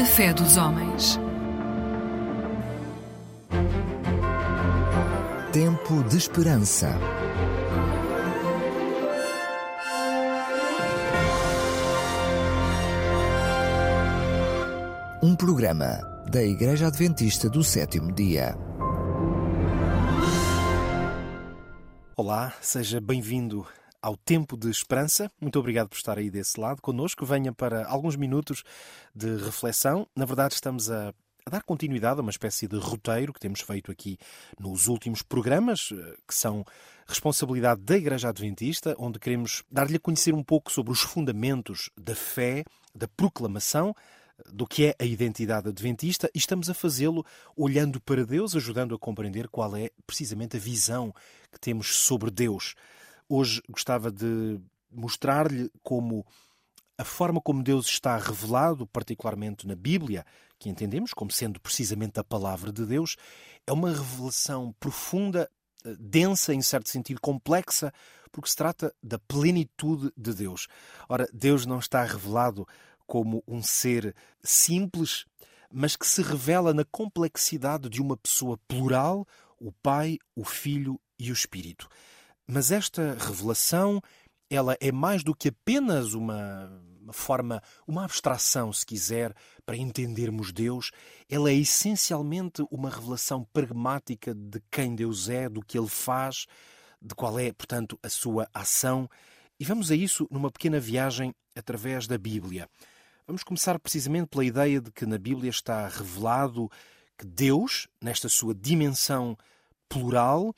A fé dos homens. Tempo de esperança. Um programa da Igreja Adventista do Sétimo Dia. Olá, seja bem-vindo ao Tempo de Esperança. Muito obrigado por estar aí desse lado conosco. Venha para alguns minutos de reflexão. Na verdade, estamos a, a dar continuidade a uma espécie de roteiro que temos feito aqui nos últimos programas, eh, que são responsabilidade da Igreja Adventista, onde queremos dar-lhe a conhecer um pouco sobre os fundamentos da fé, da proclamação do que é a identidade adventista e estamos a fazê-lo olhando para Deus, ajudando a compreender qual é precisamente a visão que temos sobre Deus. Hoje gostava de mostrar-lhe como a forma como Deus está revelado, particularmente na Bíblia, que entendemos como sendo precisamente a palavra de Deus, é uma revelação profunda, eh, densa, em certo sentido complexa, porque se trata da plenitude de Deus. Ora, Deus não está revelado como um ser simples, mas que se revela na complexidade de uma pessoa plural, o Pai, o Filho e o Espírito. Mas esta revelação, ela é mais do que apenas uma, uma forma, uma abstração, se quiser, para entendermos Deus. Ela é essencialmente uma revelação pragmática de quem Deus é, do que Ele faz, de qual é, portanto, a sua ação. E vamos a isso numa pequena viagem através da Bíblia. Vamos começar precisamente pela ideia de que na Bíblia está revelado que Deus, nesta sua dimensão plural,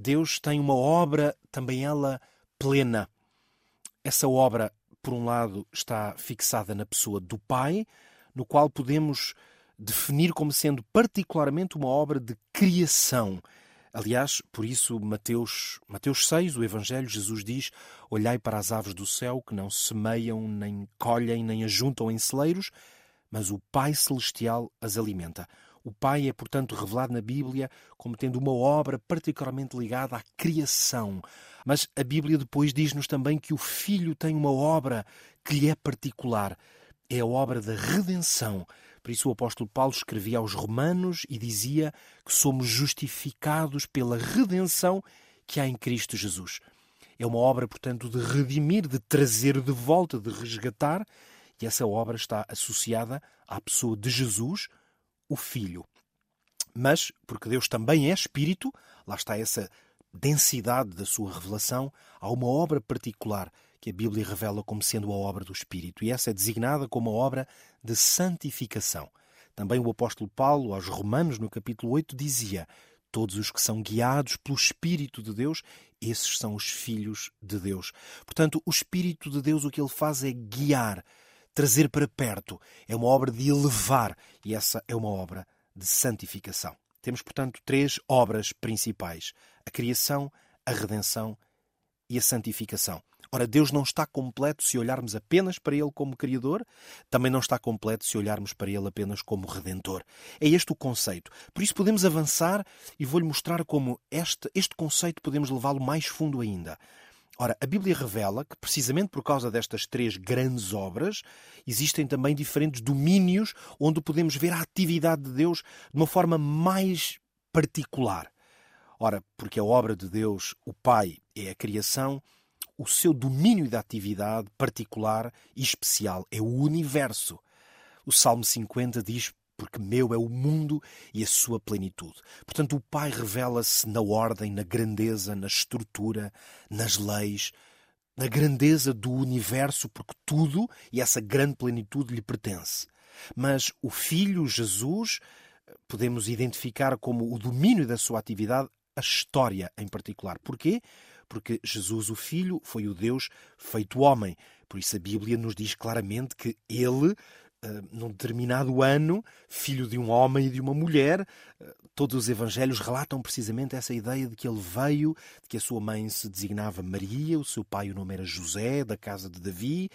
Deus tem uma obra, também ela plena. Essa obra, por um lado, está fixada na pessoa do Pai, no qual podemos definir como sendo particularmente uma obra de criação. Aliás, por isso, Mateus, Mateus 6, o Evangelho, Jesus diz: Olhai para as aves do céu, que não semeiam, nem colhem, nem ajuntam em celeiros, mas o Pai Celestial as alimenta. O Pai é, portanto, revelado na Bíblia como tendo uma obra particularmente ligada à criação. Mas a Bíblia depois diz-nos também que o Filho tem uma obra que lhe é particular. É a obra da redenção. Por isso o apóstolo Paulo escrevia aos Romanos e dizia que somos justificados pela redenção que há em Cristo Jesus. É uma obra, portanto, de redimir, de trazer de volta, de resgatar, e essa obra está associada à pessoa de Jesus, o Filho. Mas, porque Deus também é Espírito, lá está essa densidade da sua revelação, há uma obra particular que a Bíblia revela como sendo a obra do Espírito, e essa é designada como a obra de santificação. Também o apóstolo Paulo, aos Romanos, no capítulo 8, dizia: Todos os que são guiados pelo Espírito de Deus, esses são os filhos de Deus. Portanto, o Espírito de Deus o que ele faz é guiar, trazer para perto. É uma obra de elevar e essa é uma obra de santificação. Temos, portanto, três obras principais: a criação, a redenção e a santificação. Ora, Deus não está completo se olharmos apenas para Ele como Criador, também não está completo se olharmos para Ele apenas como Redentor. É este o conceito. Por isso podemos avançar e vou-lhe mostrar como este, este conceito podemos levá-lo mais fundo ainda. Ora, a Bíblia revela que, precisamente por causa destas três grandes obras, existem também diferentes domínios onde podemos ver a atividade de Deus de uma forma mais particular. Ora, porque a obra de Deus, o Pai, é a criação, o seu domínio de atividade particular e especial é o universo. O Salmo 50 diz: porque meu é o mundo e a sua plenitude. Portanto, o Pai revela-se na ordem, na grandeza, na estrutura, nas leis, na grandeza do universo, porque tudo e essa grande plenitude lhe pertence. Mas o Filho, Jesus, podemos identificar como o domínio da sua atividade a história em particular. Porquê? Porque Jesus, o Filho, foi o Deus feito homem. Por isso a Bíblia nos diz claramente que ele num determinado ano, filho de um homem e de uma mulher. Uh, todos os evangelhos relatam precisamente essa ideia de que ele veio, de que a sua mãe se designava Maria, o seu pai o nome era José, da casa de Davi,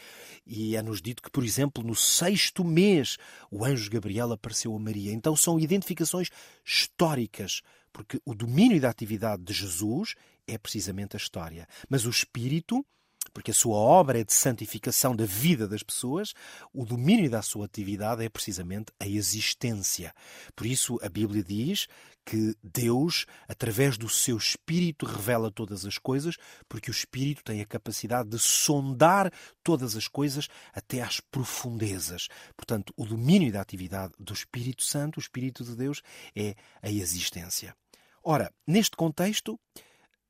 e é-nos dito que, por exemplo, no sexto mês, o anjo Gabriel apareceu a Maria. Então são identificações históricas, porque o domínio da atividade de Jesus é precisamente a história. Mas o Espírito porque a sua obra é de santificação da vida das pessoas, o domínio da sua atividade é precisamente a existência. Por isso a Bíblia diz que Deus, através do seu Espírito, revela todas as coisas, porque o Espírito tem a capacidade de sondar todas as coisas até às profundezas. Portanto, o domínio da atividade do Espírito Santo, o Espírito de Deus, é a existência. Ora, neste contexto,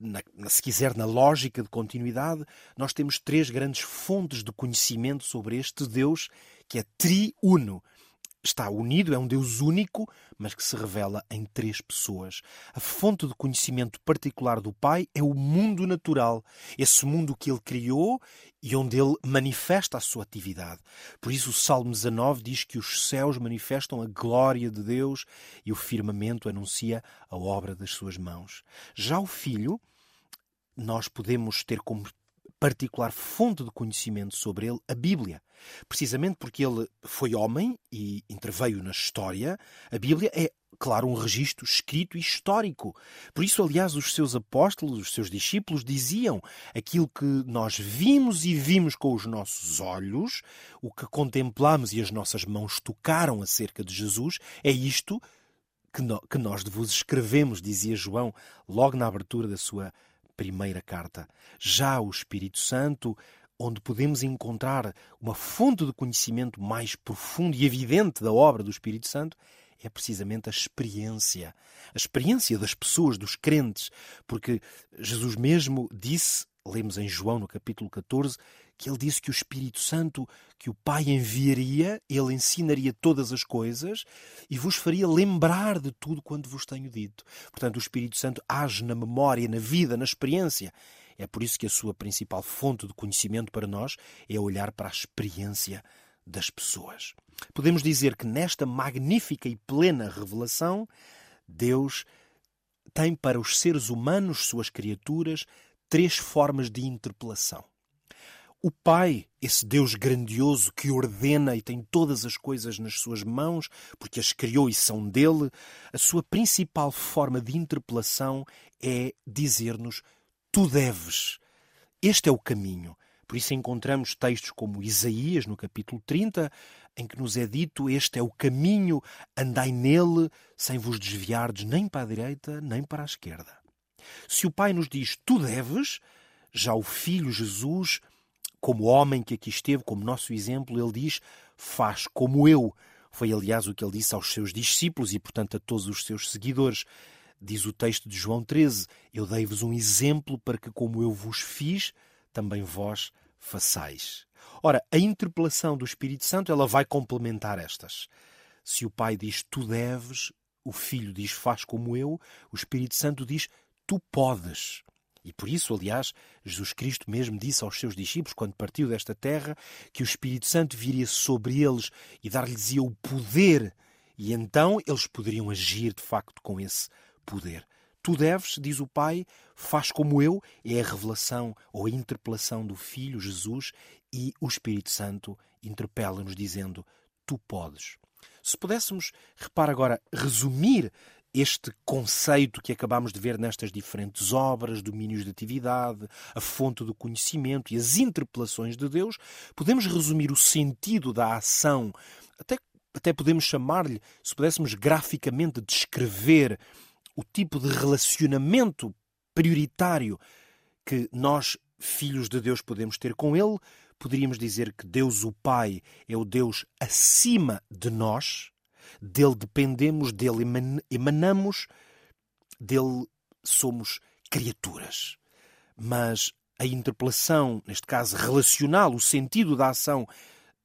na, se quiser, na lógica de continuidade, nós temos três grandes fontes de conhecimento sobre este Deus que é triuno. Está unido, é um Deus único, mas que se revela em três pessoas. A fonte de conhecimento particular do Pai é o mundo natural, esse mundo que ele criou e onde ele manifesta a sua atividade. Por isso, o Salmo 19 diz que os céus manifestam a glória de Deus e o firmamento anuncia a obra das suas mãos. Já o Filho nós podemos ter como particular fonte de conhecimento sobre ele a Bíblia. Precisamente porque ele foi homem e interveio na história, a Bíblia é, claro, um registro escrito e histórico. Por isso, aliás, os seus apóstolos, os seus discípulos diziam aquilo que nós vimos e vimos com os nossos olhos, o que contemplamos e as nossas mãos tocaram acerca de Jesus, é isto que, que nós vos escrevemos, dizia João, logo na abertura da sua primeira carta. Já o Espírito Santo, onde podemos encontrar uma fonte de conhecimento mais profundo e evidente da obra do Espírito Santo, é precisamente a experiência. A experiência das pessoas, dos crentes. Porque Jesus mesmo disse, lemos em João no capítulo 14, que ele disse que o Espírito Santo que o Pai enviaria, ele ensinaria todas as coisas e vos faria lembrar de tudo quanto vos tenho dito. Portanto, o Espírito Santo age na memória, na vida, na experiência. É por isso que a sua principal fonte de conhecimento para nós é olhar para a experiência das pessoas. Podemos dizer que nesta magnífica e plena revelação, Deus tem para os seres humanos, suas criaturas, três formas de interpelação. O Pai, esse Deus grandioso que ordena e tem todas as coisas nas suas mãos, porque as criou e são dele, a sua principal forma de interpelação é dizer-nos: Tu deves. Este é o caminho. Por isso encontramos textos como Isaías, no capítulo 30, em que nos é dito: Este é o caminho, andai nele, sem vos desviardes nem para a direita nem para a esquerda. Se o Pai nos diz: Tu deves, já o Filho Jesus como homem que aqui esteve, como nosso exemplo, ele diz: faz como eu. Foi, aliás, o que ele disse aos seus discípulos e, portanto, a todos os seus seguidores. Diz o texto de João 13: Eu dei-vos um exemplo para que, como eu vos fiz, também vós façais. Ora, a interpelação do Espírito Santo ela vai complementar estas. Se o Pai diz tu deves, o Filho diz faz como eu, o Espírito Santo diz tu podes. E por isso, aliás, Jesus Cristo mesmo disse aos seus discípulos, quando partiu desta terra, que o Espírito Santo viria sobre eles e dar-lhes o poder, e então eles poderiam agir de facto com esse poder. Tu deves, diz o Pai, faz como eu, é a revelação ou a interpelação do Filho Jesus e o Espírito Santo interpela-nos dizendo: Tu podes. Se pudéssemos, repara agora, resumir este conceito que acabamos de ver nestas diferentes obras, domínios de atividade, a fonte do conhecimento e as interpelações de Deus, podemos resumir o sentido da ação, até, até podemos chamar-lhe, se pudéssemos graficamente descrever o tipo de relacionamento prioritário que nós, filhos de Deus, podemos ter com Ele, poderíamos dizer que Deus, o Pai, é o Deus acima de nós dele dependemos, dele emanamos, dele somos criaturas. Mas a interpelação, neste caso relacional, o sentido da ação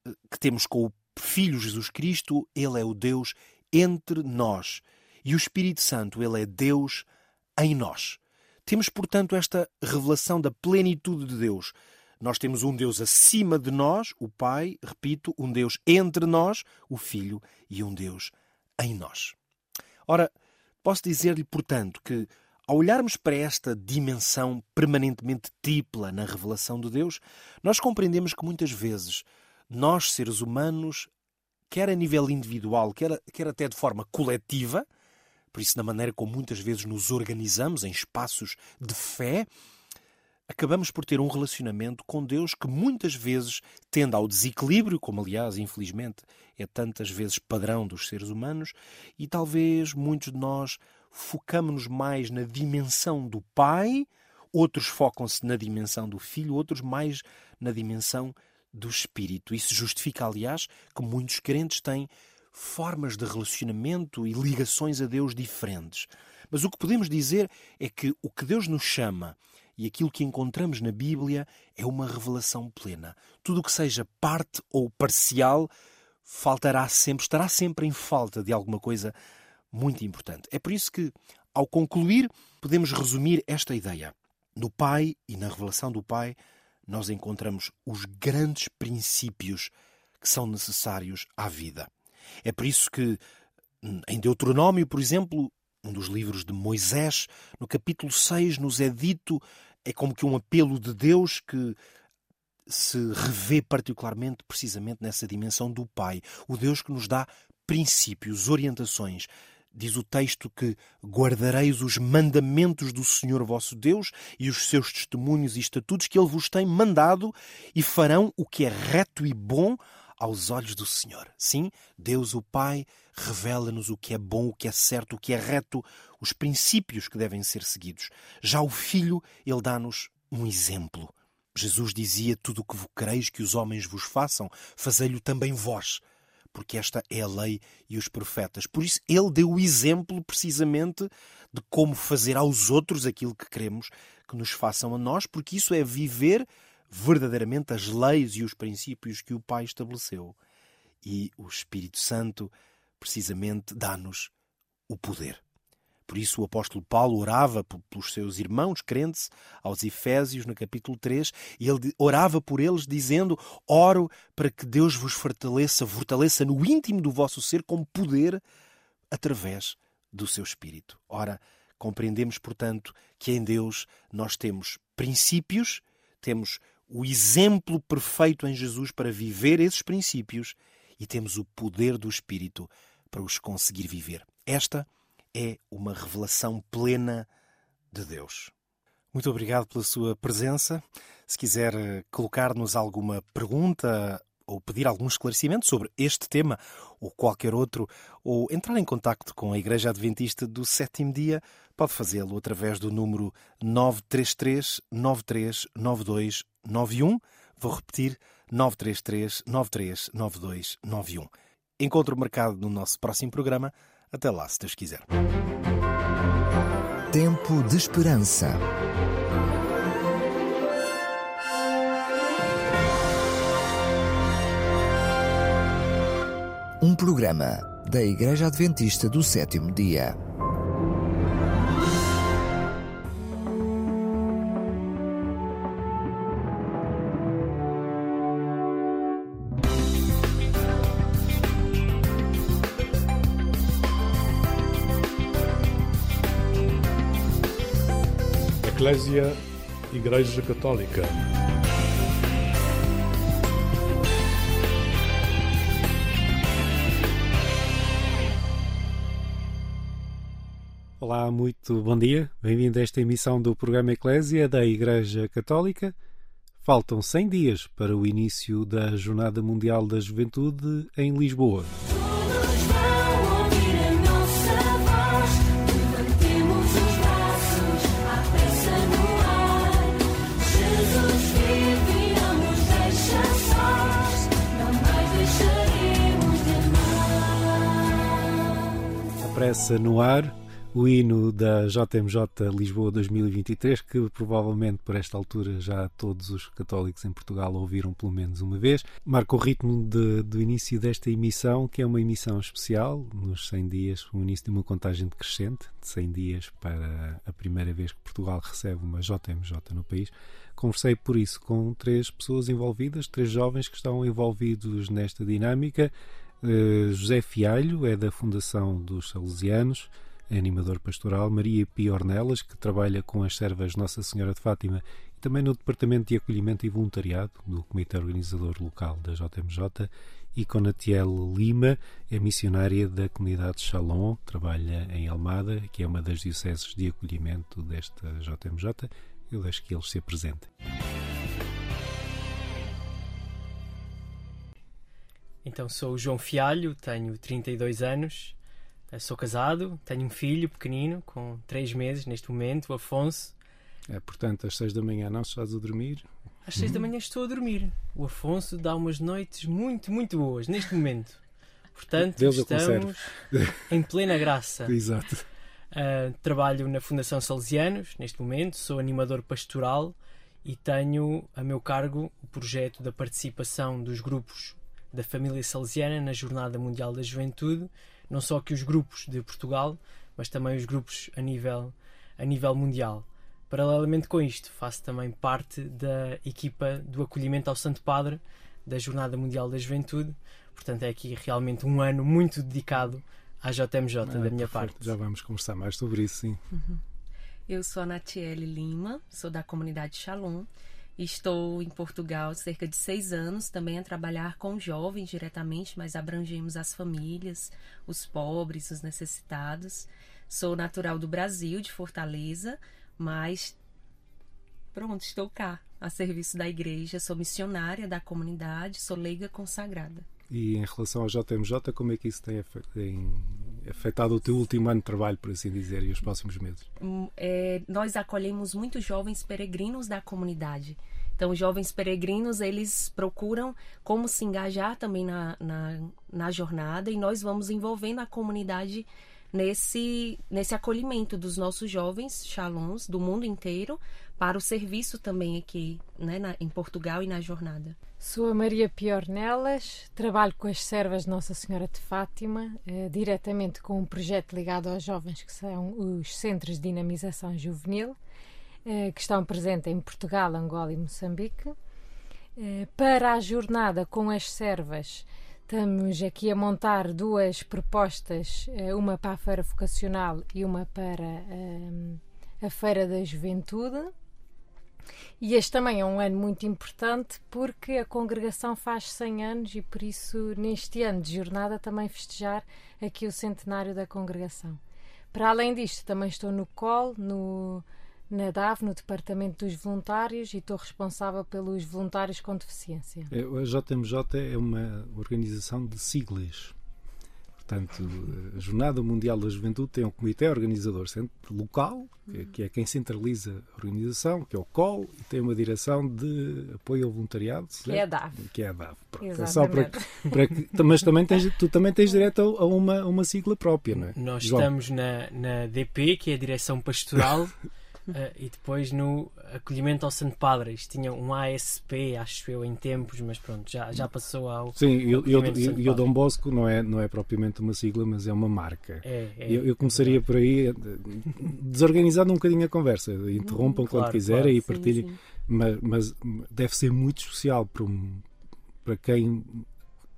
eh, que temos com o Filho Jesus Cristo, ele é o Deus entre nós. E o Espírito Santo, ele é Deus em nós. Temos, portanto, esta revelação da plenitude de Deus. Nós temos um Deus acima de nós, o Pai, repito, um Deus entre nós, o Filho, e um Deus em nós. Ora, posso dizer-lhe, portanto, que ao olharmos para esta dimensão permanentemente tripla na revelação de Deus, nós compreendemos que muitas vezes nós, seres humanos, quer a nível individual, quer, quer até de forma coletiva, por isso, na maneira como muitas vezes nos organizamos em espaços de fé, acabamos por ter um relacionamento com Deus que muitas vezes tende ao desequilíbrio, como aliás, infelizmente, é tantas vezes padrão dos seres humanos, e talvez muitos de nós focamos-nos mais na dimensão do Pai, outros focam-se na dimensão do Filho, outros mais na dimensão do Espírito. Isso justifica, aliás, que muitos crentes têm formas de relacionamento e ligações a Deus diferentes. Mas o que podemos dizer é que o que Deus nos chama e aquilo que encontramos na Bíblia é uma revelação plena. Tudo o que seja parte ou parcial faltará sempre, estará sempre em falta de alguma coisa muito importante. É por isso que, ao concluir, podemos resumir esta ideia. No Pai e na revelação do Pai, nós encontramos os grandes princípios que são necessários à vida. É por isso que, em Deuteronômio, por exemplo, um dos livros de Moisés, no capítulo 6, nos é dito é como que um apelo de Deus que se revê particularmente precisamente nessa dimensão do Pai, o Deus que nos dá princípios, orientações. Diz o texto que guardareis os mandamentos do Senhor vosso Deus e os seus testemunhos e estatutos que ele vos tem mandado e farão o que é reto e bom aos olhos do Senhor. Sim, Deus o Pai revela-nos o que é bom, o que é certo, o que é reto, os princípios que devem ser seguidos. Já o Filho, ele dá-nos um exemplo. Jesus dizia: Tudo o que quereis que os homens vos façam, fazei-lo também vós, porque esta é a lei e os profetas. Por isso, ele deu o exemplo precisamente de como fazer aos outros aquilo que queremos que nos façam a nós, porque isso é viver verdadeiramente as leis e os princípios que o Pai estabeleceu. E o Espírito Santo, precisamente, dá-nos o poder. Por isso o apóstolo Paulo orava pelos seus irmãos crentes aos Efésios, no capítulo 3, e ele orava por eles dizendo: Oro para que Deus vos fortaleça, fortaleça no íntimo do vosso ser com poder através do seu Espírito. Ora, compreendemos, portanto, que em Deus nós temos princípios, temos o exemplo perfeito em Jesus para viver esses princípios e temos o poder do Espírito para os conseguir viver. Esta é uma revelação plena de Deus. Muito obrigado pela sua presença. Se quiser eh, colocar-nos alguma pergunta ou pedir algum esclarecimento sobre este tema ou qualquer outro, ou entrar em contacto com a Igreja Adventista do Sétimo Dia, pode fazê-lo através do número 933 9392 91. Vou repetir: 933 93 92 91. Encontro marcado no nosso próximo programa. Até lá, se Deus quiser. Tempo de Esperança. Um programa da Igreja Adventista do Sétimo Dia. Eclésia Igreja Católica. Olá, muito bom dia. Bem-vindo a esta emissão do programa Eclésia da Igreja Católica. Faltam 100 dias para o início da Jornada Mundial da Juventude em Lisboa. Pressa no ar, o hino da JMJ Lisboa 2023, que provavelmente por esta altura já todos os católicos em Portugal ouviram pelo menos uma vez, marca o ritmo de, do início desta emissão, que é uma emissão especial, nos 100 dias, o início de uma contagem decrescente, de 100 dias para a primeira vez que Portugal recebe uma JMJ no país. Conversei por isso com três pessoas envolvidas, três jovens que estão envolvidos nesta dinâmica. Uh, José Fialho é da Fundação dos Salesianos, animador pastoral. Maria Piornelas, que trabalha com as servas Nossa Senhora de Fátima e também no Departamento de Acolhimento e Voluntariado do Comitê Organizador Local da JMJ. E Conatiel Lima é missionária da comunidade Shalom, trabalha em Almada, que é uma das dioceses de acolhimento desta JMJ. eu deixo que eles se apresentem. Então sou o João Fialho, tenho 32 anos, sou casado, tenho um filho pequenino com 3 meses neste momento, o Afonso. É, portanto, às 6 da manhã não estás a dormir? Às 6 da manhã estou a dormir. O Afonso dá umas noites muito, muito boas neste momento. Portanto, Deus estamos em plena graça. Exato. Uh, trabalho na Fundação Salesianos neste momento, sou animador pastoral e tenho a meu cargo o projeto da participação dos grupos da família salesiana na Jornada Mundial da Juventude, não só que os grupos de Portugal, mas também os grupos a nível, a nível mundial. Paralelamente com isto, faço também parte da equipa do acolhimento ao Santo Padre da Jornada Mundial da Juventude, portanto é aqui realmente um ano muito dedicado à JMJ ah, da minha perfeito. parte. Já vamos conversar mais sobre isso, sim. Uhum. Eu sou a Natiele Lima, sou da comunidade Shalom Estou em Portugal cerca de seis anos, também a trabalhar com jovens diretamente, mas abrangemos as famílias, os pobres, os necessitados. Sou natural do Brasil, de Fortaleza, mas pronto, estou cá, a serviço da igreja. Sou missionária da comunidade, sou leiga consagrada. E em relação ao JMJ, como é que isso tem afetado o teu último ano de trabalho, por assim dizer, e os próximos meses? Hum, é, nós acolhemos muitos jovens peregrinos da comunidade. Então, os jovens peregrinos, eles procuram como se engajar também na, na, na jornada e nós vamos envolvendo a comunidade nesse, nesse acolhimento dos nossos jovens shalons do mundo inteiro para o serviço também aqui né, na, em Portugal e na jornada. Sou a Maria Piornelas, trabalho com as servas Nossa Senhora de Fátima, eh, diretamente com um projeto ligado aos jovens que são os Centros de Dinamização Juvenil, eh, que estão presentes em Portugal, Angola e Moçambique. Eh, para a jornada com as servas, estamos aqui a montar duas propostas, eh, uma para a Feira Vocacional e uma para eh, a Feira da Juventude. E este também é um ano muito importante porque a congregação faz 100 anos e por isso neste ano de jornada também festejar aqui o centenário da congregação. Para além disto, também estou no COL, no, na DAV, no Departamento dos Voluntários, e estou responsável pelos voluntários com deficiência. É, a JMJ é uma organização de siglas. Portanto, a Jornada Mundial da Juventude tem um comitê organizador local, que é quem centraliza a organização, que é o COL, e tem uma direção de apoio ao voluntariado. Que é a DAV. Que é a DAV. É só para, para que, mas também tens, tu também tens direito a uma, uma sigla própria, não é? Nós João. estamos na, na DP, que é a Direção Pastoral. Uh, e depois no acolhimento ao Santo Padre, isto tinha um ASP, acho eu, em tempos, mas pronto, já, já passou ao. Sim, e o Dom Bosco não é, não é propriamente uma sigla, mas é uma marca. É, é, eu, eu, começaria é por aí, desorganizando um bocadinho a conversa, interrompam claro, quando quiserem claro, e partilhem, sim, sim. Mas, mas, deve ser muito especial para, um, para quem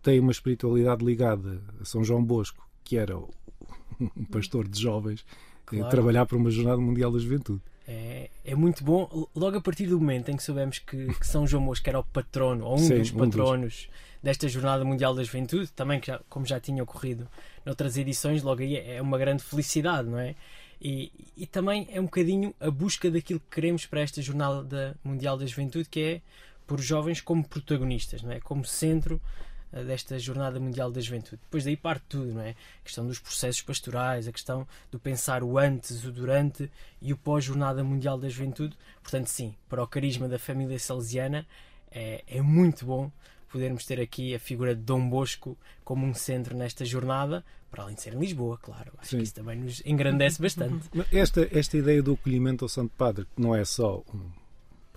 tem uma espiritualidade ligada a São João Bosco, que era um pastor de jovens, claro. trabalhar para uma Jornada Mundial da Juventude. É, é muito bom, logo a partir do momento em que soubemos que, que São João Mosco era o patrono, ou um Sim, dos patronos um dos. desta Jornada Mundial da Juventude, também que já, como já tinha ocorrido noutras edições, logo aí é uma grande felicidade, não é? E, e também é um bocadinho a busca daquilo que queremos para esta Jornada Mundial da Juventude, que é por jovens como protagonistas, não é? Como centro desta Jornada Mundial da Juventude. Depois daí parte tudo, não é? A questão dos processos pastorais, a questão do pensar o antes, o durante e o pós-Jornada Mundial da Juventude. Portanto, sim, para o carisma da família salesiana é, é muito bom podermos ter aqui a figura de Dom Bosco como um centro nesta jornada, para além de ser em Lisboa, claro. Acho Sim. que isso também nos engrandece bastante. Esta, esta ideia do acolhimento ao Santo Padre, que não é só um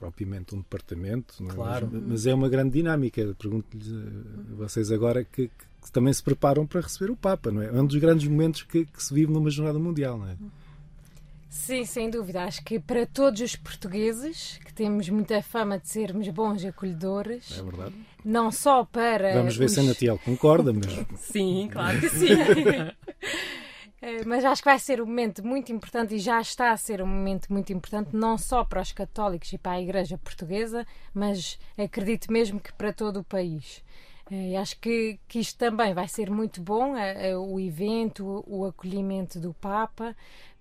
propriamente um departamento, é? claro. mas, mas, é uma grande dinâmica. Pergunto-lhes a vocês agora que, que, também se preparam para receber o Papa, não é? É um dos grandes momentos que, que se vive numa jornada mundial, não é? Sim, sem dúvida. Acho que para todos os portugueses, que temos muita fama de sermos bons acolhedores, é verdade. não só para. Vamos ver os... se a Natiel concorda, mas. sim, claro que sim. Eh, mas acho que vai ser um momento muito importante e já está a ser um momento muito importante, não só para os católicos e para a Igreja Portuguesa, mas acredito mesmo que para todo o país. Eh, e acho que, que isto também vai ser muito bom, o evento, o acolhimento do Papa,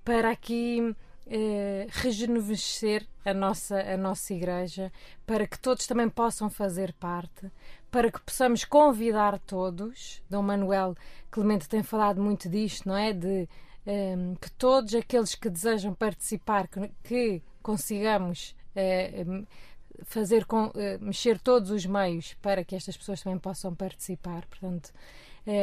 para aqui eh, rejuvenescer a nossa, a nossa igreja, para que todos também possam fazer parte, para que possamos convidar todos. Dom Manuel Clemente tem falado muito disto, não é? De um, que todos aqueles que desejam participar, que, que consigamos uh, fazer com, uh, mexer todos os meios para que estas pessoas também possam participar. Portanto,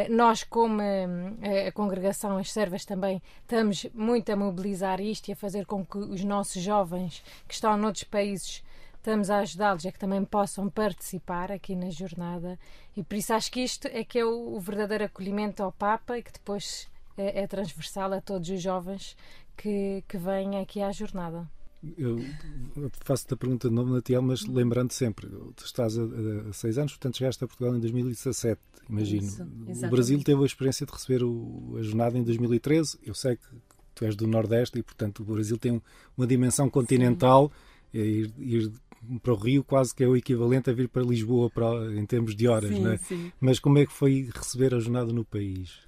nós, como a congregação, as servas também, estamos muito a mobilizar isto e a fazer com que os nossos jovens que estão noutros países estamos a ajudá-los a que também possam participar aqui na jornada e por isso acho que isto é que é o, o verdadeiro acolhimento ao Papa e que depois é, é transversal a todos os jovens que, que vêm aqui à jornada. Eu faço-te a pergunta de novo, Natiel, mas lembrando sempre, tu estás a, a, seis anos, portanto chegaste a Portugal em 2017, imagino. Isso, o Brasil teve a experiência de receber o, a jornada em 2013. Eu sei que tu és do Nordeste e, portanto, o Brasil tem uma dimensão continental. Ir, ir, para o Rio quase que é o equivalente a vir para Lisboa para, em termos de horas, sim, não é? Sim. Mas como é que foi receber a jornada no país?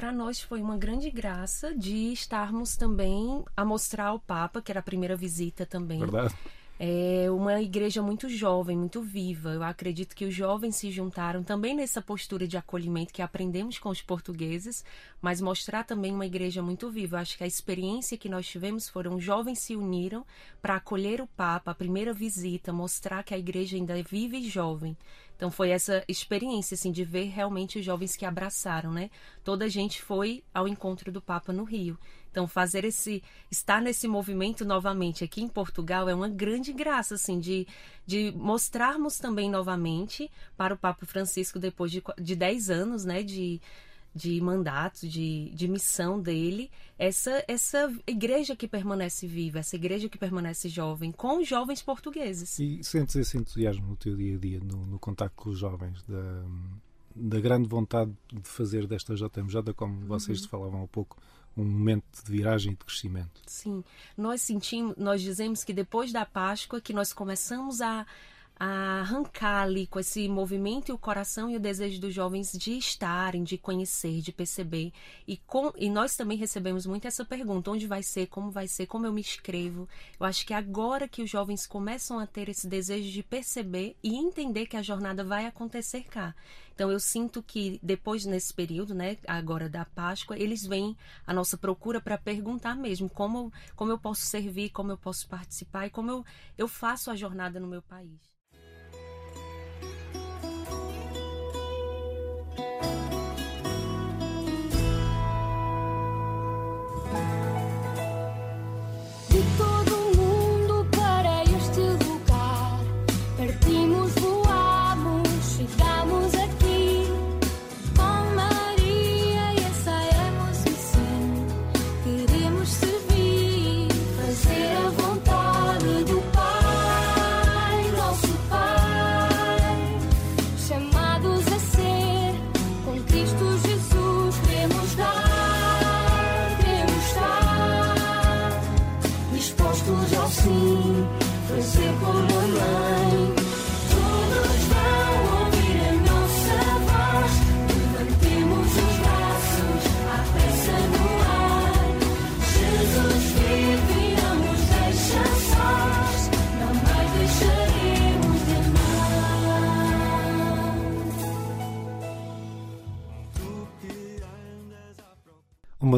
Para nós foi uma grande graça de estarmos também a mostrar ao Papa, que era a primeira visita também. Verdade. É uma igreja muito jovem, muito viva. Eu acredito que os jovens se juntaram também nessa postura de acolhimento que aprendemos com os portugueses, mas mostrar também uma igreja muito viva. Eu acho que a experiência que nós tivemos foram jovens se uniram para acolher o Papa, a primeira visita, mostrar que a igreja ainda é viva e jovem. Então foi essa experiência assim de ver realmente os jovens que abraçaram, né? Toda a gente foi ao encontro do Papa no Rio. Então fazer esse estar nesse movimento novamente aqui em Portugal é uma grande graça assim de, de mostrarmos também novamente para o Papa Francisco depois de, de 10 anos, né, de de mandato, de, de missão dele, essa, essa igreja que permanece viva, essa igreja que permanece jovem, com os jovens portugueses. E sentes esse entusiasmo no teu dia a dia, no, no contato com os jovens, da, da grande vontade de fazer desta JMJ, como vocês uhum. falavam há pouco, um momento de viragem e de crescimento. Sim, nós sentimos, nós dizemos que depois da Páscoa que nós começamos a a arrancar ali com esse movimento e o coração e o desejo dos jovens de estarem, de conhecer, de perceber. E, com, e nós também recebemos muito essa pergunta: onde vai ser, como vai ser, como eu me inscrevo. Eu acho que agora que os jovens começam a ter esse desejo de perceber e entender que a jornada vai acontecer cá. Então eu sinto que depois nesse período, né, agora da Páscoa, eles vêm à nossa procura para perguntar mesmo como como eu posso servir, como eu posso participar e como eu, eu faço a jornada no meu país.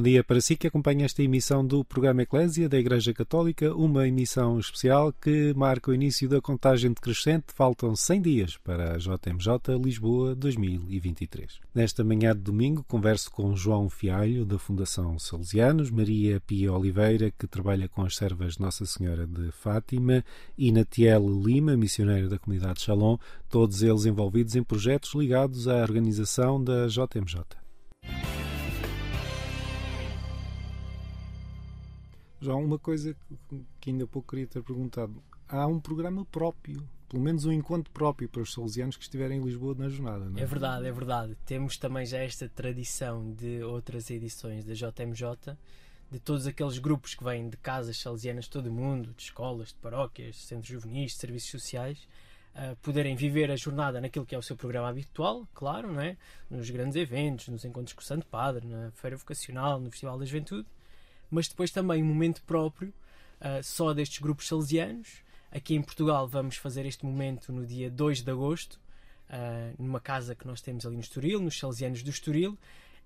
Bom dia para si que acompanha esta emissão do programa Eclésia da Igreja Católica, uma emissão especial que marca o início da contagem decrescente. Faltam 100 dias para a JMJ Lisboa 2023. Nesta manhã de domingo, converso com João Fialho, da Fundação Salesianos, Maria Pia Oliveira, que trabalha com as servas Nossa Senhora de Fátima, e Natiele Lima, missionária da comunidade Shalom, todos eles envolvidos em projetos ligados à organização da JMJ. Já uma coisa que ainda há pouco queria ter perguntado. Há um programa próprio, pelo menos um encontro próprio para os salesianos que estiverem em Lisboa na jornada, não é? É verdade, é verdade. Temos também já esta tradição de outras edições da JMJ, de todos aqueles grupos que vêm de casas salesianas de todo o mundo, de escolas, de paróquias, de centros juvenis, de serviços sociais, uh, poderem viver a jornada naquilo que é o seu programa habitual, claro, não é? nos grandes eventos, nos encontros com o Santo Padre, na Feira Vocacional, no Festival da Juventude, mas depois também um momento próprio uh, só destes grupos salesianos. Aqui em Portugal vamos fazer este momento no dia 2 de agosto, uh, numa casa que nós temos ali no Estoril, nos Salesianos do Estoril,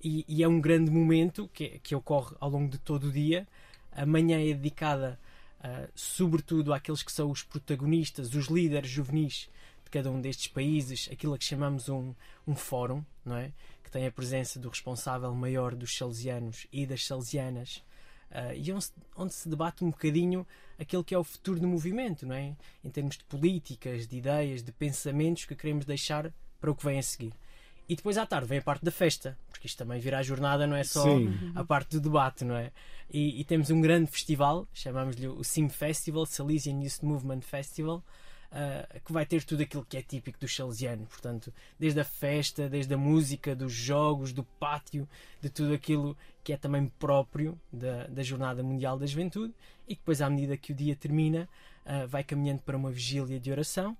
e, e é um grande momento que, que ocorre ao longo de todo o dia. A manhã é dedicada uh, sobretudo àqueles que são os protagonistas, os líderes juvenis de cada um destes países, aquilo a que chamamos um, um fórum, não é? que tem a presença do responsável maior dos salesianos e das salesianas, uh, e onde, onde, se debate um bocadinho aquele que é o futuro do movimento, não é? em termos de políticas, de ideias, de pensamentos que queremos deixar para o que vem a seguir. E depois à tarde vem a parte da festa, porque isto também virá a jornada, não é só Sim. a parte do debate, não é? E, e temos um grande festival, chamamos-lhe o SIM Festival, Salesian Youth Movement Festival, uh, que vai ter tudo aquilo que é típico do salesiano, portanto, desde a festa, desde a música, dos jogos, do pátio, de tudo aquilo que é também próprio da, da Jornada Mundial da Juventude, e que depois, à medida que o dia termina, uh, vai caminhando para uma vigília de oração,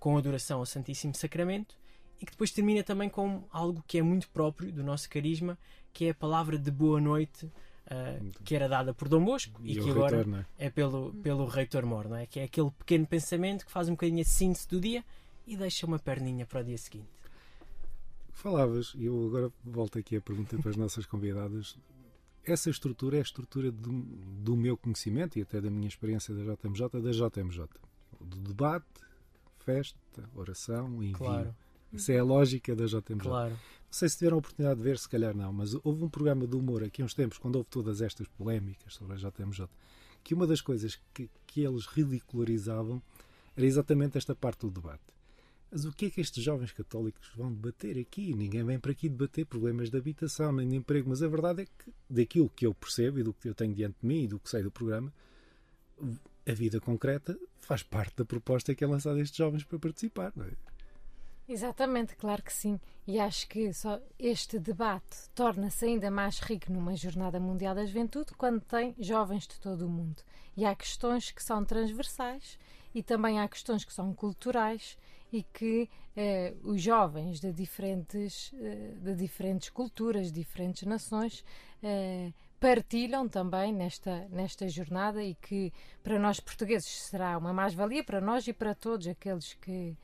com adoração ao Santíssimo Sacramento e que depois termina também com algo que é muito próprio do nosso carisma, que é a palavra de boa noite. Uh, que era dada por Dom Bosco e, e que agora reitor, é? é? pelo, pelo Reitor Mor, não é? que é aquele pequeno pensamento que faz um bocadinho a síntese do dia e deixa uma perninha para o dia seguinte. Falavas, e eu agora volto aqui a pergunta para as nossas convidadas. Essa estrutura é a estrutura do, do meu conhecimento e até da minha experiência da JMJ, da JMJ. Do debate, festa, oração, envio. Claro. Essa é a lógica da JMJ. Claro. Não sei se tiveram a oportunidade de ver, se calhar não, mas houve um programa de humor aqui há uns tempos, quando houve todas estas polémicas sobre a JMJ, que uma das coisas que, que eles ridicularizavam era exatamente esta parte do debate. Mas o que é que estes jovens católicos vão debater aqui? Ninguém vem para aqui debater problemas de habitação nem de emprego, mas a verdade é que, daquilo que eu percebo e do que eu tenho diante de mim e do que sei do programa, a vida concreta faz parte da proposta que é lançada a estes jovens para participar. Não é? Exatamente, claro que sim. E acho que só este debate torna-se ainda mais rico numa Jornada Mundial da Juventude quando tem jovens de todo o mundo. E há questões que são transversais e também há questões que são culturais e que eh, os jovens de diferentes, eh, de diferentes culturas, diferentes nações, eh, partilham também nesta, nesta jornada e que para nós portugueses será uma mais-valia, para nós e para todos aqueles que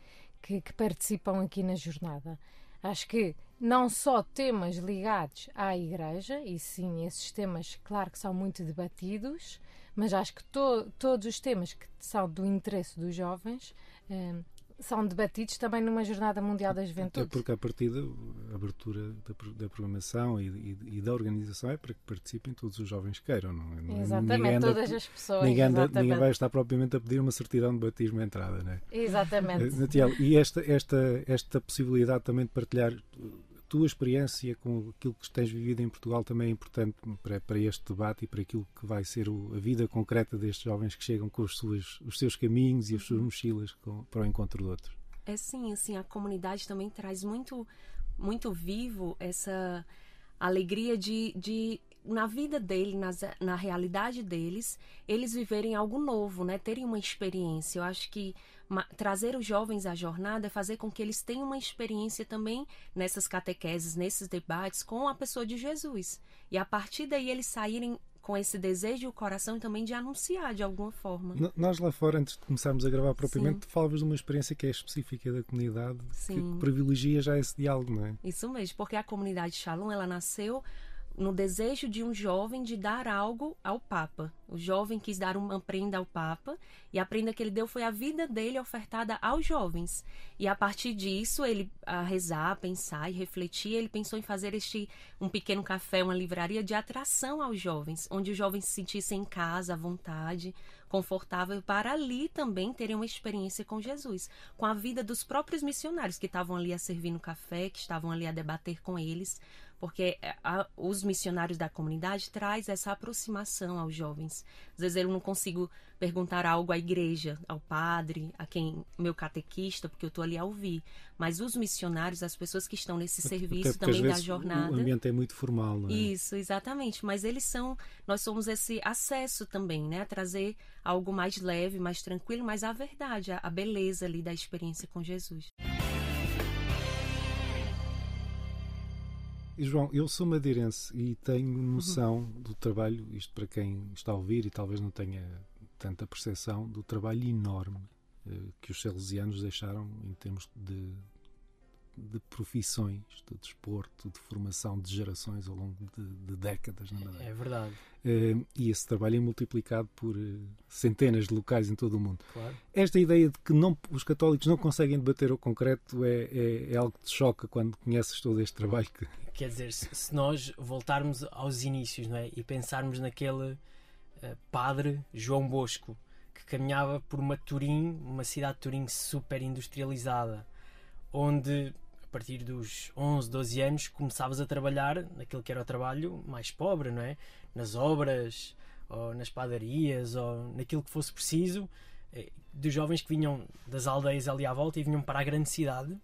que, que participam aqui na jornada. Acho que não só temas ligados à Igreja, e sim, esses temas, claro que são muito debatidos, mas acho que to, todos os temas que são do interesse dos jovens eh, são debatidos também numa Jornada Mundial da Juventude. Até porque, a partir da abertura da, da programação e, e, e, da organização é para que participem todos os jovens que queiram. Não, é? exatamente, anda, todas as pessoas. Ninguém, anda, ninguém, vai estar propriamente a pedir uma certidão de batismo de entrada, não é? Exatamente. Natiel, e esta, esta, esta possibilidade também de partilhar tua experiência com aquilo que tens vivido em Portugal também é importante para, para este debate e para aquilo que vai ser o, a vida concreta destes jovens que chegam com os, suas, os seus caminhos e as suas mochilas com, para o encontro de outros. É sim, assim, a comunidade também traz muito, muito vivo essa alegria de, de na vida dele, nas, na realidade deles, eles viverem algo novo, né? Terem uma experiência. Eu acho que trazer os jovens à jornada é fazer com que eles tenham uma experiência também nessas catequeses, nesses debates com a pessoa de Jesus. E a partir daí eles saírem com esse desejo e o coração também de anunciar de alguma forma. Nós lá fora, antes de começarmos a gravar propriamente, Sim. falavas de uma experiência que é específica da comunidade, Sim. que privilegia já esse diálogo, não é? Isso mesmo, porque a comunidade Shalom, ela nasceu no desejo de um jovem de dar algo ao Papa. O jovem quis dar uma prenda ao Papa e a prenda que ele deu foi a vida dele ofertada aos jovens. E a partir disso, ele a rezar, pensar e refletir, ele pensou em fazer este um pequeno café, uma livraria de atração aos jovens, onde os jovens se sentissem em casa, à vontade, confortável para ali também terem uma experiência com Jesus, com a vida dos próprios missionários que estavam ali a servir no café, que estavam ali a debater com eles, porque é, a, os missionários da comunidade traz essa aproximação aos jovens. Às vezes eu não consigo perguntar algo à igreja, ao padre, a quem meu catequista, porque eu estou ali a ouvir. Mas os missionários, as pessoas que estão nesse serviço também da jornada. O ambiente é muito formal, não é? Isso, exatamente. Mas eles são, nós somos esse acesso também, né, a trazer algo mais leve, mais tranquilo, mas a verdade, a beleza ali da experiência com Jesus. João, eu sou madeirense e tenho noção uhum. do trabalho, isto para quem está a ouvir e talvez não tenha tanta percepção, do trabalho enorme uh, que os salesianos deixaram em termos de de profissões, de desporto, de formação de gerações ao longo de, de décadas na Madeira. É verdade. Uh, e esse trabalho é multiplicado por uh, centenas de locais em todo o mundo. Claro. Esta ideia de que não, os católicos não conseguem debater o concreto é, é, é, algo que te choca quando conheces todo este trabalho. Que... Quer dizer, se, se nós voltarmos aos inícios não é? e pensarmos naquele uh, padre João Bosco que caminhava por uma Turim, uma cidade de Turim super industrializada, onde partir dos 11, 12 anos começavas a trabalhar naquilo que era o trabalho mais pobre, não é? Nas obras, ou nas padarias, ou naquilo que fosse preciso, eh, dos jovens que vinham das aldeias ali à volta e vinham para a grande cidade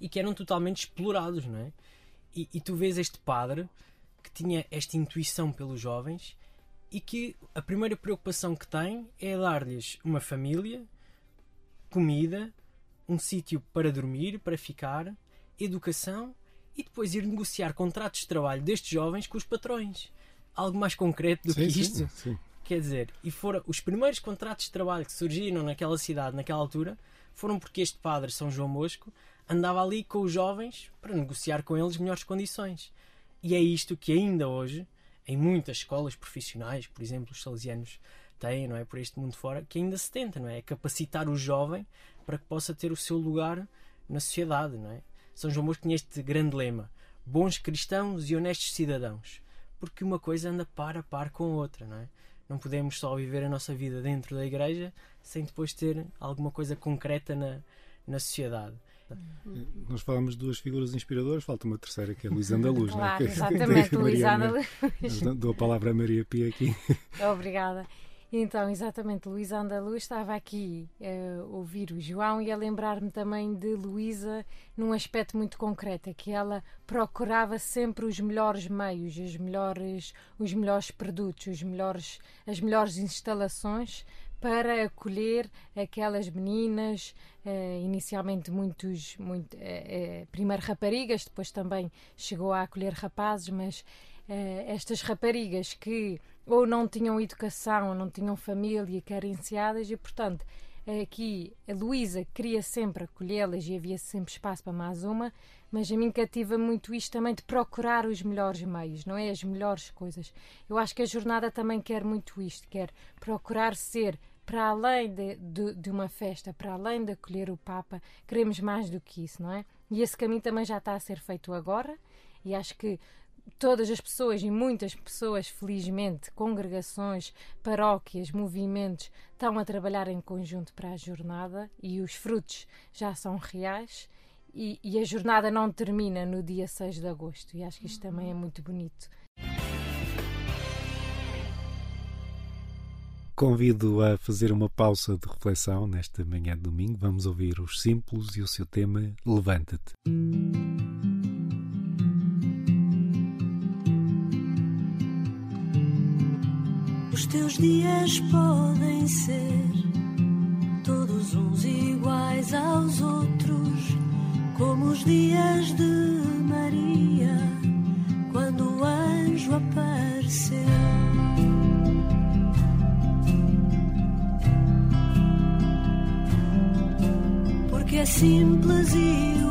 e que eram totalmente explorados, não é? E, e tu vês este padre que tinha esta intuição pelos jovens e que a primeira preocupação que tem é dar-lhes uma família, comida, um sítio para dormir, para ficar, educação e depois ir negociar contratos de trabalho destes jovens com os patrões. Algo mais concreto do sim, que isto. Sim, sim. Quer dizer, e foram os primeiros contratos de trabalho que surgiram naquela cidade, naquela altura, foram porque este padre, São João Mosco, andava ali com os jovens para negociar com eles melhores condições. E é isto que ainda hoje, em muitas escolas profissionais, por exemplo, os salesianos têm, não é, por este mundo fora, que ainda se tenta, não é, é capacitar o jovem para que possa ter o seu lugar na sociedade, não é? São João Bosco tinha este grande lema: bons cristãos e honestos cidadãos, porque uma coisa anda par a par com a outra, não é? Não podemos só viver a nossa vida dentro da igreja sem depois ter alguma coisa concreta na, na sociedade. Nós falamos de duas figuras inspiradoras, falta uma terceira que é Luís Andaluz. Claro, não é? exatamente, Luís Andaluz. Dou a palavra a Maria Pia aqui. Obrigada. Então, exatamente, Luísa Andaluz estava aqui a ouvir o João e a lembrar-me também de Luísa num aspecto muito concreto, é que ela procurava sempre os melhores meios, os melhores, os melhores produtos, os melhores, as melhores instalações para acolher aquelas meninas, eh, inicialmente muitos, muito, eh, eh, primeiro raparigas, depois também chegou a acolher rapazes, mas eh, estas raparigas que ou não tinham educação, ou não tinham família, carenciadas, e portanto aqui a Luísa queria sempre acolhê-las e havia sempre espaço para mais uma, mas a mim cativa muito isto também de procurar os melhores meios, não é? As melhores coisas. Eu acho que a jornada também quer muito isto, quer procurar ser para além de, de, de, uma festa, para além de acolher o Papa, queremos mais do que isso, não é? E esse caminho também já está a ser feito agora, e acho que todas as pessoas e muitas pessoas, felizmente, congregações, paróquias, movimentos, estão a trabalhar em conjunto para a jornada e os frutos já são reais. E, e a jornada não termina no dia 6 de agosto, e acho que isto também é muito bonito. Convido a fazer uma pausa de reflexão nesta manhã de domingo. Vamos ouvir os Simples e o seu tema Levanta-te. Os teus dias podem ser todos uns iguais aos outros, como os dias de Maria, quando o anjo apareceu. Porque é simples e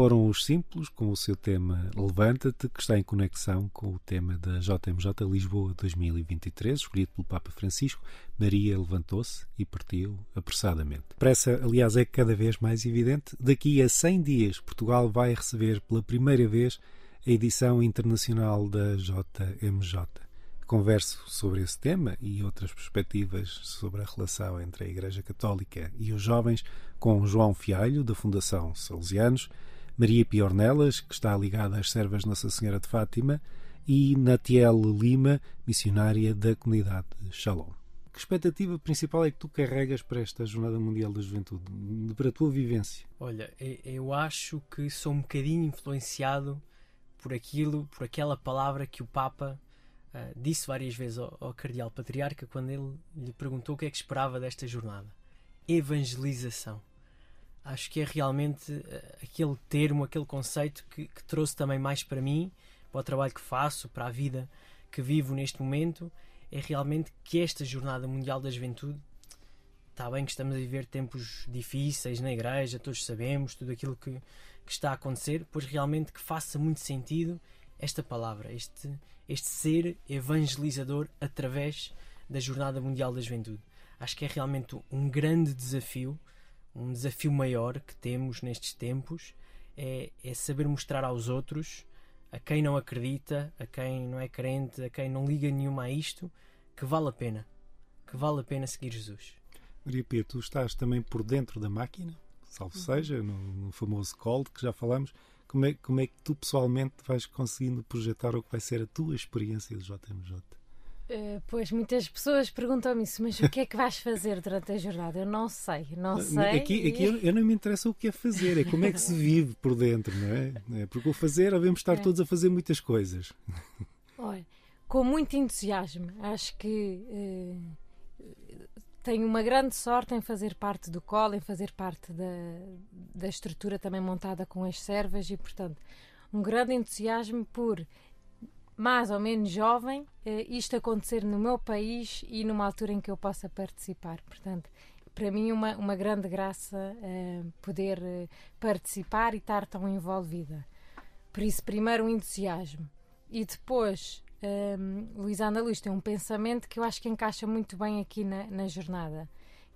Foram os Simples com o seu tema Levanta-te, que está em conexão com o tema da JMJ Lisboa 2023, escolhido pelo Papa Francisco. Maria levantou-se e partiu apressadamente. Pressa, aliás, é cada vez mais evidente. Daqui a 100 dias, Portugal vai receber pela primeira vez a edição internacional da JMJ. Converso sobre esse tema e outras perspectivas sobre a relação entre a Igreja Católica e os jovens com João Fialho, da Fundação Salesianos, Maria Piornelas, que está ligada às Servas Nossa Senhora de Fátima, e Natiel Lima, missionária da comunidade Shalom. Que expectativa principal é que tu carregas para esta Jornada Mundial da Juventude, para a tua vivência? Olha, eu acho que sou um bocadinho influenciado por aquilo, por aquela palavra que o Papa ah, disse várias vezes ao, ao Cardeal Patriarca quando ele lhe perguntou o que é que esperava desta jornada. Evangelização. Acho que é realmente ah, aquele termo, aquele conceito que, que trouxe também mais para mim, para o trabalho que faço, para a vida que vivo neste momento, é realmente que esta Jornada Mundial da Juventude Está bem que estamos a viver tempos difíceis na igreja, todos sabemos tudo aquilo que, que está a acontecer, pois realmente que faça muito sentido esta palavra, este, este ser evangelizador através da Jornada Mundial da Juventude. Acho que é realmente um grande desafio, um desafio maior que temos nestes tempos, é, é saber mostrar aos outros, a quem não acredita, a quem não é crente, a quem não liga nenhuma a isto, que vale a pena, que vale a pena seguir Jesus. Maria Pia, tu estás também por dentro da máquina, salvo seja, no, no famoso call que já falamos. Como é, como é que tu pessoalmente vais conseguindo projetar o que vai ser a tua experiência de JMJ? Eh, pois muitas pessoas perguntam-me isso, mas o que é que vais fazer durante a jornada? Eu não sei, não sei. Aqui, e- aqui eu, eu não me interessa o que é fazer, é como é que se vive por dentro, não é? É, Porque o fazer, devemos estar É. todos a fazer muitas coisas. Olha, com muito entusiasmo. Acho que eh, tenho uma grande sorte em fazer parte do colo, em fazer parte da, da estrutura também montada com as servas e, portanto, um grande entusiasmo por mais ou menos jovem eh, isto acontecer no meu país e numa altura em que eu possa participar. Portanto, para mim uma, uma grande graça eh, poder eh, participar e estar tão envolvida. Por isso, primeiro um entusiasmo e depois um, Luís Ana Luz tem um pensamento que eu acho que encaixa muito bem aqui na, na jornada,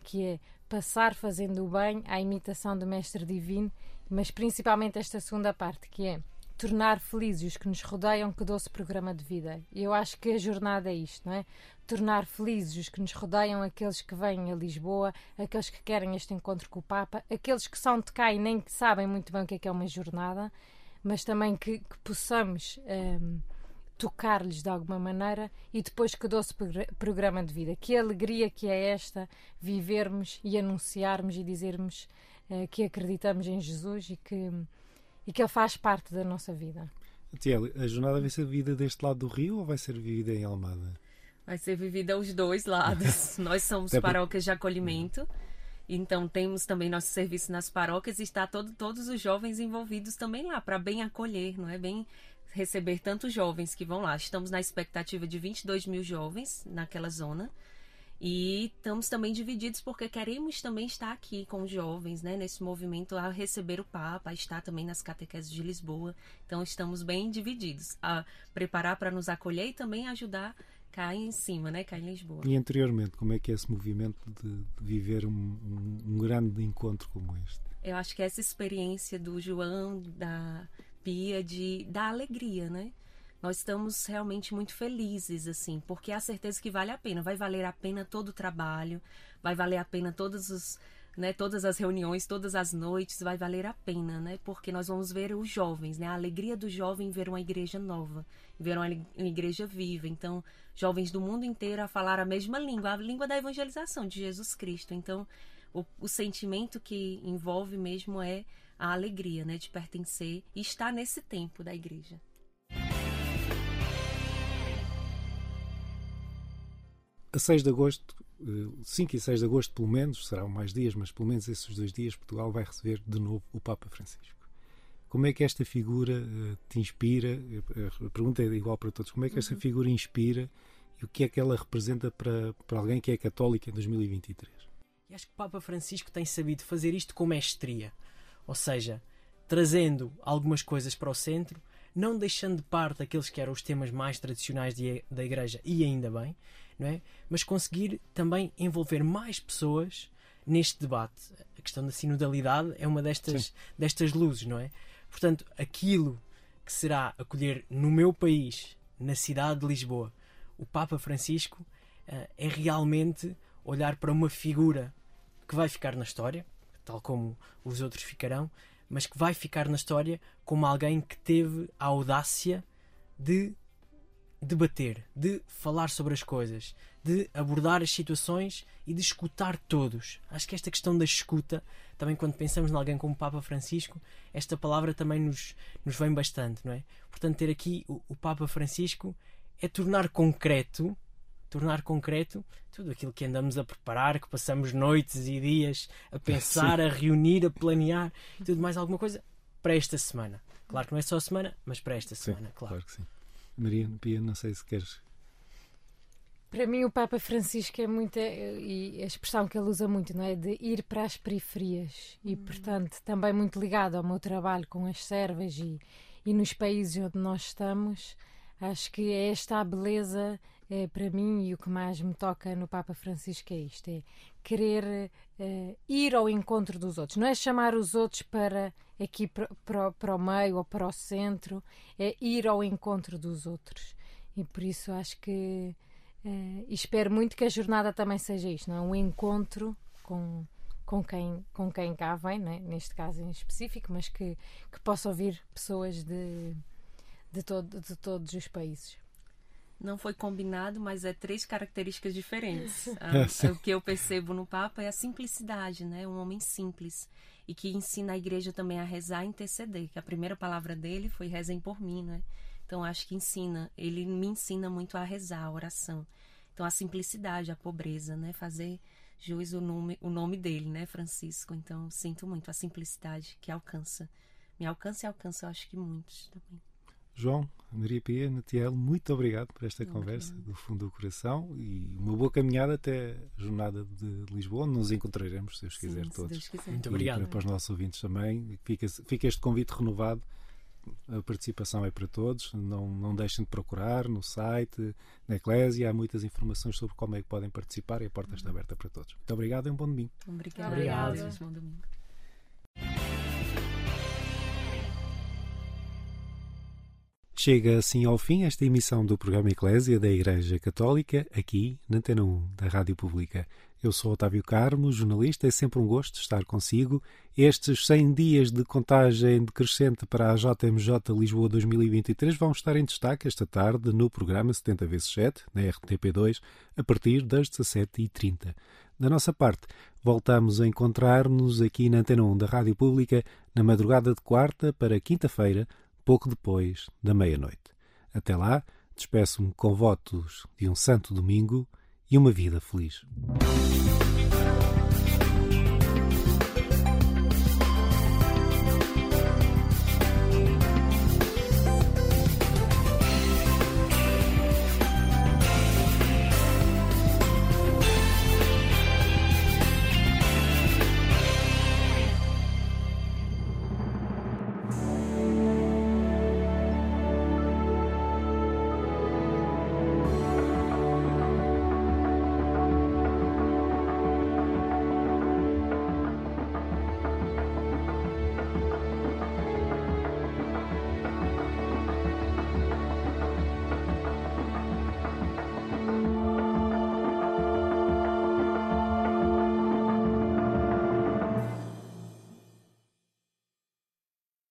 que é passar fazendo o bem à imitação do Mestre Divino, mas principalmente esta segunda parte, que é tornar felizes os que nos rodeiam, que doce programa de vida. E eu acho que a jornada é isto, não é? Tornar felizes os que nos rodeiam, aqueles que vêm a Lisboa, aqueles que querem este encontro com o Papa, aqueles que são de cá e nem sabem muito bem o que é que é uma jornada, mas também que, que possamos hum, tocar-lhes de alguma maneira e depois que doce progr- programa de vida. Que alegria que é esta vivermos e anunciarmos e dizermos eh, que acreditamos em Jesus e que, e que Ele faz parte da nossa vida. Tiel, a jornada vai ser vivida deste lado do rio ou vai ser vivida em Almada? Vai ser vivida aos dois lados. Nós somos paróquias de acolhimento. Então temos também nosso serviço nas paróquias e está todo, todos os jovens envolvidos também lá para bem acolher, não é bem receber tantos jovens que vão lá. Estamos na expectativa de 22 mil jovens naquela zona. E estamos também divididos porque queremos também estar aqui com os jovens, né, nesse movimento a receber o Papa, a estar também nas catequeses de Lisboa. Então estamos bem divididos, a preparar para nos acolher e também ajudar cá em cima, né, cá em Lisboa. E anteriormente, como é que é esse movimento de, de viver um, um, um grande encontro como este? Eu acho que essa experiência do João, da Pia, de da alegria, né? Nós estamos realmente muito felizes, assim, porque há certeza que vale a pena. Vai valer a pena todo o trabalho, vai valer a pena todos os, né, todas as reuniões, todas as noites, vai valer a pena, né? Porque nós vamos ver os jovens, né? A alegria do jovem ver uma igreja nova, ver uma igreja viva. Então, jovens do mundo inteiro a falar a mesma língua, a língua da evangelização de Jesus Cristo. Então, o, o sentimento que envolve mesmo é a alegria, né, de pertencer e estar nesse tempo da igreja. A 6 de agosto, 5 eh, e 6 de agosto, pelo menos, serão mais dias, mas pelo menos esses dois dias, Portugal vai receber de novo o Papa Francisco. Como é que esta figura eh, te inspira? A pergunta é igual para todos. Como é que esta uhum. figura inspira e o que é que ela representa para, para alguém que é católico em 2023? E acho que o Papa Francisco tem sabido fazer isto com mestria. Ou seja, trazendo algumas coisas para o centro, não deixando de parte aqueles que eram os temas mais tradicionais de, da Igreja, e ainda bem, não é? mas conseguir também envolver mais pessoas neste debate. A questão da sinodalidade é uma destas, destas luzes, não é? Portanto, aquilo que será acolher no meu país, na cidade de Lisboa, o Papa Francisco, eh, é realmente olhar para uma figura que vai ficar na história, tal como os outros ficarão, mas que vai ficar na história como alguém que teve a audácia de debater, de falar sobre as coisas, de abordar as situações e de escutar todos. Acho que esta questão da escuta, também quando pensamos em alguém como o Papa Francisco, esta palavra também nos, nos vem bastante, não é? Portanto, ter aqui o, o Papa Francisco é tornar concreto tornar concreto tudo aquilo que andamos a preparar, que passamos noites e dias a pensar, Sim. a reunir, a planear, tudo mais alguma coisa para esta semana. Claro que não é só a semana, mas para esta semana, sim, claro. claro que sim. Maria Pia, não sei se queres. Para mim, o Papa Francisco é muito. E a expressão que ele usa muito, não é? De ir para as periferias. E, hum. portanto, também muito ligado ao meu trabalho com as servas e, e nos países onde nós estamos. Acho que é esta a beleza é, para mim, e o que mais me toca no Papa Francisco é isto: é querer é, ir ao encontro dos outros. Não é chamar os outros para aqui para, para, para o meio ou para o centro, é ir ao encontro dos outros. E por isso acho que. É, espero muito que a jornada também seja isto, não é? Um encontro com, com quem, com quem cá vem, né? neste caso em específico, mas que, que possa ouvir pessoas de, de, todo, de todos os países não foi combinado, mas é três características diferentes. Ah, o que eu percebo no Papa é a simplicidade, né? Um homem simples e que ensina a igreja também a rezar e interceder. Que a primeira palavra dele foi rezem por mim, né? Então acho que ensina, ele me ensina muito a rezar, a oração. Então a simplicidade, a pobreza, né? Fazer jus o nome, o nome dele, né, Francisco. Então sinto muito a simplicidade que alcança, me alcança e alcança, eu acho que muitos também. João, Maria Pia, Natiel, muito obrigado por esta conversa do fundo do coração e uma boa caminhada até a jornada de Lisboa, onde nos encontraremos, se Deus Sim, quiser, se todos. Deus quiser. Muito obrigado. E para, os nossos ouvintes também, fica, fica este convite renovado. A participação é para todos, não, não deixem de procurar no site, na Eclésia, há muitas informações sobre como é que podem participar e a porta está aberta para todos. Muito obrigado e um bom domingo. Obrigada. Obrigado. Bom domingo. Chega assim ao fim esta emissão do programa Eclésia da Igreja Católica, aqui na Antena 1 da Rádio Pública. Eu sou Otávio Carmo, jornalista, é sempre um gosto estar consigo. Estes 100 dias de contagem decrescente para a JMJ Lisboa 2023 vão estar em destaque esta tarde no programa 70 vezes 7 na RTP2, a partir das 17h30. Da nossa parte, voltamos a encontrar-nos aqui na Antena 1 da Rádio Pública na madrugada de quarta para quinta-feira, pouco depois da meia-noite. Até lá, Despeço-me com votos de um santo domingo e uma vida feliz.